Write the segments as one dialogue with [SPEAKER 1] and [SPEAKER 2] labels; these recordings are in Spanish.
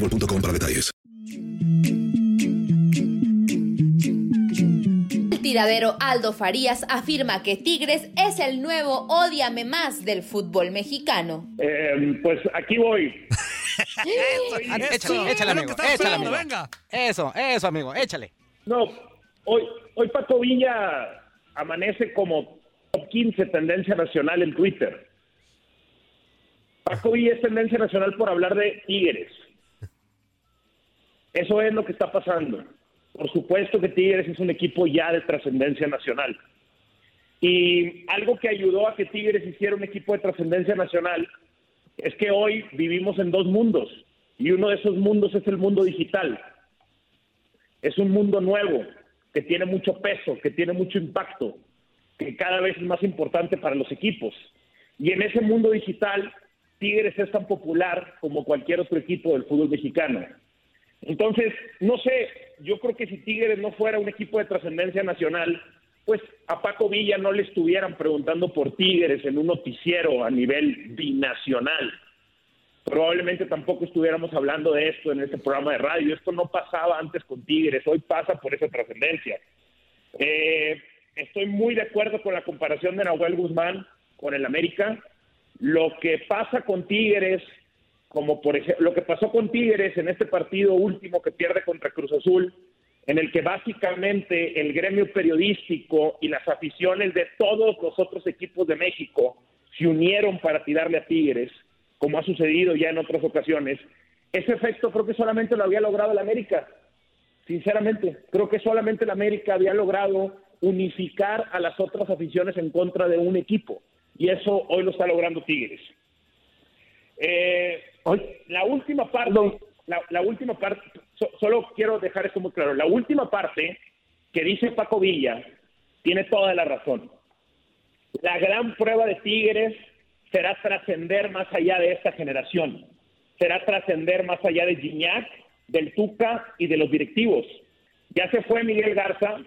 [SPEAKER 1] boostmobile.com para detalles.
[SPEAKER 2] El tiradero Aldo Farías afirma que Tigres es el nuevo Ódiame Más del fútbol mexicano.
[SPEAKER 3] Eh, pues aquí voy.
[SPEAKER 4] Échale, échale, amigo. Échale, amigo. Eso, eso, amigo. Échale.
[SPEAKER 3] No, hoy, hoy Paco Villa amanece como top 15 tendencia nacional en Twitter. Paco Villa es tendencia nacional por hablar de Tigres. Eso es lo que está pasando. Por supuesto que Tigres es un equipo ya de trascendencia nacional. Y algo que ayudó a que Tigres hiciera un equipo de trascendencia nacional es que hoy vivimos en dos mundos. Y uno de esos mundos es el mundo digital. Es un mundo nuevo, que tiene mucho peso, que tiene mucho impacto, que cada vez es más importante para los equipos. Y en ese mundo digital, Tigres es tan popular como cualquier otro equipo del fútbol mexicano. Entonces, no sé, yo creo que si Tigres no fuera un equipo de trascendencia nacional, pues a Paco Villa no le estuvieran preguntando por Tigres en un noticiero a nivel binacional. Probablemente tampoco estuviéramos hablando de esto en este programa de radio. Esto no pasaba antes con Tigres, hoy pasa por esa trascendencia. Eh, estoy muy de acuerdo con la comparación de Nahuel Guzmán con el América. Lo que pasa con Tigres como por ejemplo lo que pasó con Tigres en este partido último que pierde contra Cruz Azul, en el que básicamente el gremio periodístico y las aficiones de todos los otros equipos de México se unieron para tirarle a Tigres, como ha sucedido ya en otras ocasiones. Ese efecto creo que solamente lo había logrado el América. Sinceramente, creo que solamente el América había logrado unificar a las otras aficiones en contra de un equipo. Y eso hoy lo está logrando Tigres. Eh, la última parte, la, la última parte, so, solo quiero dejar esto muy claro. La última parte que dice Paco Villa tiene toda la razón. La gran prueba de Tigres será trascender más allá de esta generación. Será trascender más allá de Gignac, del Tuca y de los directivos. Ya se fue Miguel Garza.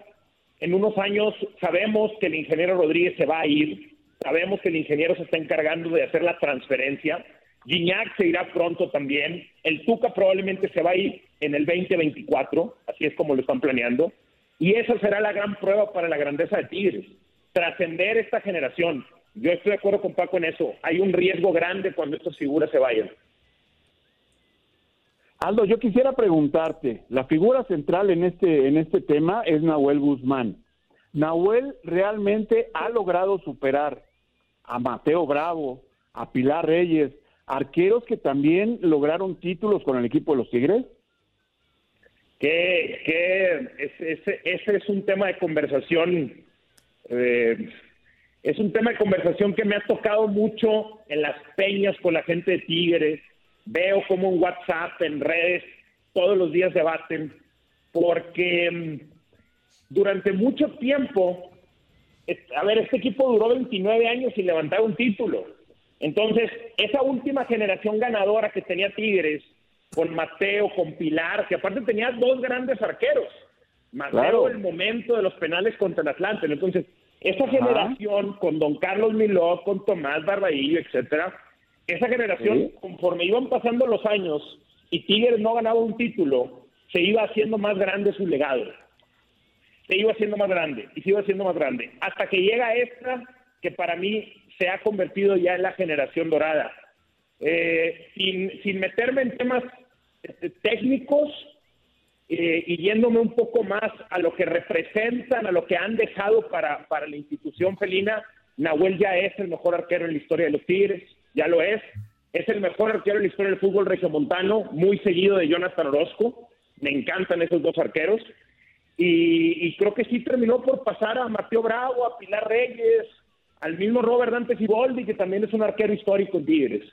[SPEAKER 3] En unos años sabemos que el ingeniero Rodríguez se va a ir. Sabemos que el ingeniero se está encargando de hacer la transferencia Gignac se irá pronto también. El Tuca probablemente se va a ir en el 2024, así es como lo están planeando. Y esa será la gran prueba para la grandeza de Tigres. Trascender esta generación. Yo estoy de acuerdo con Paco en eso. Hay un riesgo grande cuando estas figuras se vayan.
[SPEAKER 5] Aldo, yo quisiera preguntarte, la figura central en este, en este tema es Nahuel Guzmán. Nahuel realmente ha logrado superar a Mateo Bravo, a Pilar Reyes, arqueros que también lograron títulos con el equipo de los Tigres?
[SPEAKER 3] Que, que ese, es un tema de conversación, eh, es un tema de conversación que me ha tocado mucho en las peñas con la gente de Tigres, veo como en WhatsApp, en redes, todos los días debaten, porque mm, durante mucho tiempo, a ver, este equipo duró 29 años sin levantar un título. Entonces, esa última generación ganadora que tenía Tigres, con Mateo, con Pilar, que aparte tenía dos grandes arqueros. Mateo, el momento de los penales contra el Atlante. Entonces, esa generación con Don Carlos Miló, con Tomás Barbaillo, etcétera, esa generación, conforme iban pasando los años y Tigres no ganaba un título, se iba haciendo más grande su legado. Se iba haciendo más grande y se iba haciendo más grande. Hasta que llega esta, que para mí se ha convertido ya en la generación dorada. Eh, sin, sin meterme en temas este, técnicos eh, y yéndome un poco más a lo que representan, a lo que han dejado para, para la institución felina, Nahuel ya es el mejor arquero en la historia de los Tigres, ya lo es. Es el mejor arquero en la historia del fútbol regiomontano, muy seguido de Jonathan Orozco. Me encantan esos dos arqueros. Y, y, creo que sí terminó por pasar a Mateo Bravo, a Pilar Reyes, al mismo Robert Dante Siboldi, que también es un arquero histórico en Tigres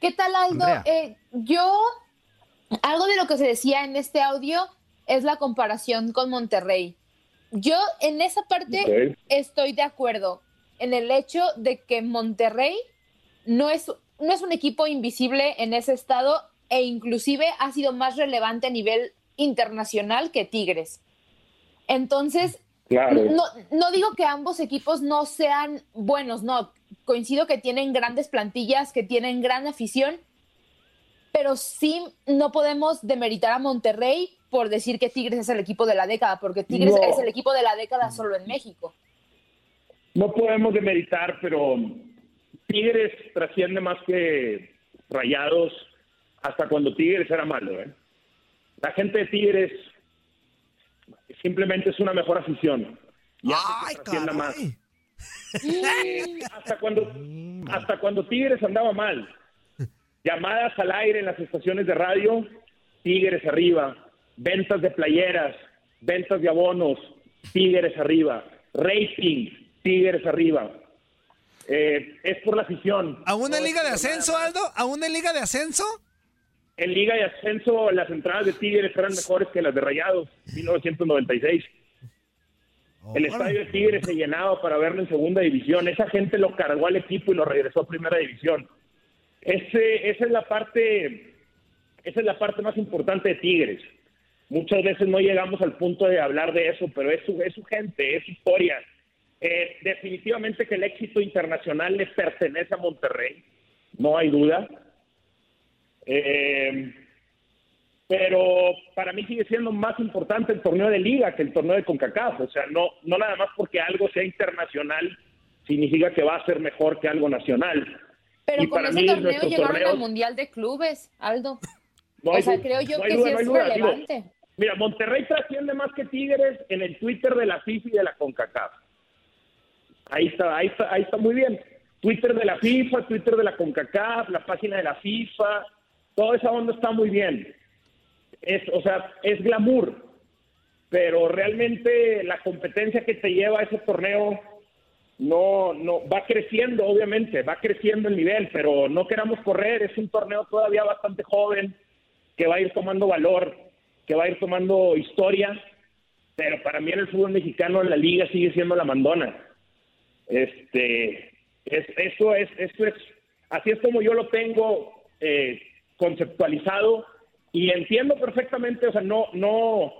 [SPEAKER 2] ¿Qué tal, Aldo? Eh, yo, algo de lo que se decía en este audio es la comparación con Monterrey. Yo en esa parte estoy de acuerdo en el hecho de que Monterrey no es, no es un equipo invisible en ese estado e inclusive ha sido más relevante a nivel internacional que Tigres. Entonces, no, no digo que ambos equipos no sean buenos, no, coincido que tienen grandes plantillas, que tienen gran afición, pero sí no podemos demeritar a Monterrey por decir que Tigres es el equipo de la década, porque Tigres es el equipo de la década solo en México.
[SPEAKER 3] No podemos demeritar, pero Tigres trasciende más que Rayados hasta cuando Tigres era malo. ¿eh? La gente de Tigres simplemente es una mejor afición. Ay, más. Hasta cuando hasta cuando Tigres andaba mal. Llamadas al aire en las estaciones de radio, Tigres arriba, ventas de playeras, ventas de abonos, Tigres arriba, rating, Tigres arriba. Eh, es por la afición.
[SPEAKER 6] ¿A una liga de ascenso, Aldo? ¿A una liga de ascenso?
[SPEAKER 3] En liga de ascenso las entradas de Tigres eran mejores que las de Rayados, 1996. El estadio de Tigres se llenaba para verlo en segunda división. Esa gente lo cargó al equipo y lo regresó a primera división. Ese, esa es la parte, esa es la parte más importante de Tigres. Muchas veces no llegamos al punto de hablar de eso, pero es su, es su gente, es su historia. Eh, definitivamente que el éxito internacional le pertenece a Monterrey, no hay duda. Eh, pero para mí sigue siendo más importante el torneo de liga que el torneo de CONCACAF. O sea, no, no nada más porque algo sea internacional significa que va a ser mejor que algo nacional.
[SPEAKER 2] Pero con ese torneo llegaron al Mundial de Clubes, Aldo. o sea, creo yo que sí es relevante.
[SPEAKER 3] mira, Monterrey trasciende más que Tigres en el Twitter de la FIFA y de la CONCACAF. Ahí está, ahí está, ahí está muy bien. Twitter de la FIFA, Twitter de la CONCACAF, la página de la FIFA, toda esa onda está muy bien es, o sea, es glamour, pero realmente la competencia que te lleva a ese torneo no, no, va creciendo, obviamente, va creciendo el nivel, pero no queramos correr, es un torneo todavía bastante joven, que va a ir tomando valor, que va a ir tomando historia, pero para mí en el fútbol mexicano la liga sigue siendo la mandona. Este, es, eso es, eso es, así es como yo lo tengo eh, conceptualizado y entiendo perfectamente, o sea, no, no,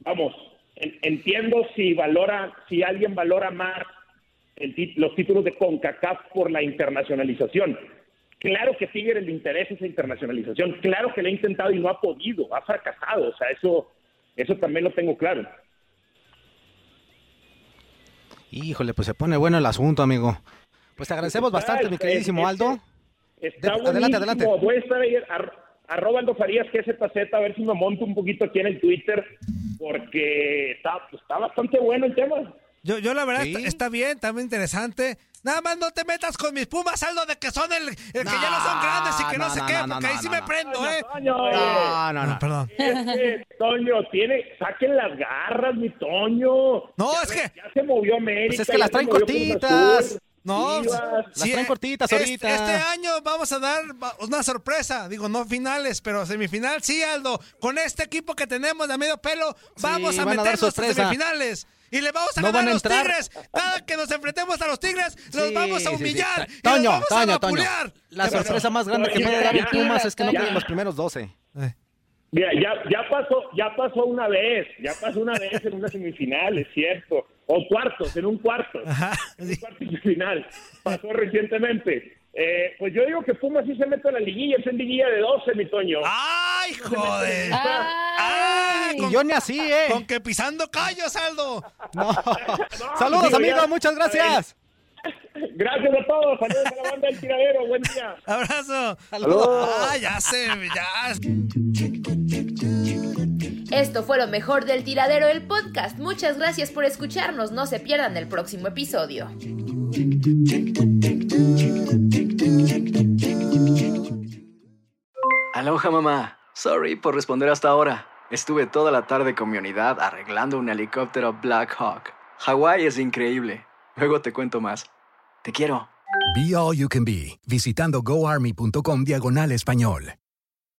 [SPEAKER 3] vamos, entiendo si valora, si alguien valora más los títulos de CONCACAF por la internacionalización. Claro que Tigres le interesa esa internacionalización, claro que le ha intentado y no ha podido, ha fracasado, o sea, eso, eso también lo tengo claro.
[SPEAKER 4] Híjole, pues se pone bueno el asunto, amigo. Pues te agradecemos bastante, mi queridísimo Aldo.
[SPEAKER 3] Está
[SPEAKER 4] De- adelante, adelante.
[SPEAKER 3] Voy a estar ahí, arroba Aldo Farías GZZ, a ver si me monto un poquito aquí en el Twitter, porque está, está bastante bueno el tema.
[SPEAKER 6] Yo, yo la verdad, está, está bien, está muy interesante. Nada más no te metas con mis pumas, Aldo, de que son el, el que ya no son grandes y que no,
[SPEAKER 4] no,
[SPEAKER 6] sé
[SPEAKER 4] no,
[SPEAKER 6] qué,
[SPEAKER 4] no,
[SPEAKER 6] porque
[SPEAKER 4] no,
[SPEAKER 6] ahí
[SPEAKER 4] no,
[SPEAKER 6] sí
[SPEAKER 4] no,
[SPEAKER 6] me
[SPEAKER 4] no.
[SPEAKER 6] prendo, ¿eh?
[SPEAKER 3] Toño,
[SPEAKER 4] No, no, no.
[SPEAKER 6] Perdón.
[SPEAKER 3] Es que, Toño, tiene, saquen las garras, mi Toño.
[SPEAKER 6] No,
[SPEAKER 3] Ya
[SPEAKER 6] es que-
[SPEAKER 3] Ya se movió América.
[SPEAKER 4] Pues es que las traen cortitas.
[SPEAKER 6] No,
[SPEAKER 3] Chivas.
[SPEAKER 4] Las traen
[SPEAKER 6] eh,
[SPEAKER 4] cortitas
[SPEAKER 6] este-
[SPEAKER 4] ahorita.
[SPEAKER 6] Este, año vamos a dar una sorpresa. Digo, no finales, pero semifinal sí, Aldo. Con este equipo que tenemos de medio pelo, vamos a meternos a semifinales. Y le vamos a
[SPEAKER 4] No
[SPEAKER 6] ganar
[SPEAKER 4] a
[SPEAKER 6] los
[SPEAKER 4] entrar.
[SPEAKER 6] Tigres. Cada que nos enfrentemos a los Tigres, los
[SPEAKER 4] Sí,
[SPEAKER 6] vamos a
[SPEAKER 4] sí, sí.
[SPEAKER 6] humillar. y los
[SPEAKER 4] Toño,
[SPEAKER 6] a
[SPEAKER 4] Toño, Toño. La sorpresa más grande que puede dar el Pumas es que no queden los primeros 12.
[SPEAKER 3] Mira, ya, ya pasó, ya pasó una vez, ya pasó una vez en una semifinal, es cierto, o cuartos, en un cuarto, en un cuarto de final, pasó recientemente. Eh, pues yo digo que Pumas sí se mete a la liguilla, es en liguilla de 12, mi Toño.
[SPEAKER 6] ¡Ay, joder!
[SPEAKER 2] Ay.
[SPEAKER 4] Y yo ni así, ¿eh?
[SPEAKER 6] Con que pisando callos, Aldo.
[SPEAKER 4] No. Saludos,
[SPEAKER 3] digo,
[SPEAKER 4] amigo.
[SPEAKER 3] ya-
[SPEAKER 4] Muchas gracias.
[SPEAKER 3] Gracias a todos, saludos a la banda del tiradero, buen día.
[SPEAKER 6] Abrazo.
[SPEAKER 4] Saludos.
[SPEAKER 6] Ah, ya sé, ya.
[SPEAKER 7] Esto fue lo mejor del tiradero del podcast. Muchas gracias por escucharnos. No se pierdan el próximo episodio.
[SPEAKER 8] Aloha mamá. Sorry por responder hasta ahora. Estuve toda la tarde con mi unidad arreglando un helicóptero Black Hawk. Hawái es increíble. Luego te cuento más. Te quiero.
[SPEAKER 9] Be All You Can Be, visitando goarmy.com diagonal español.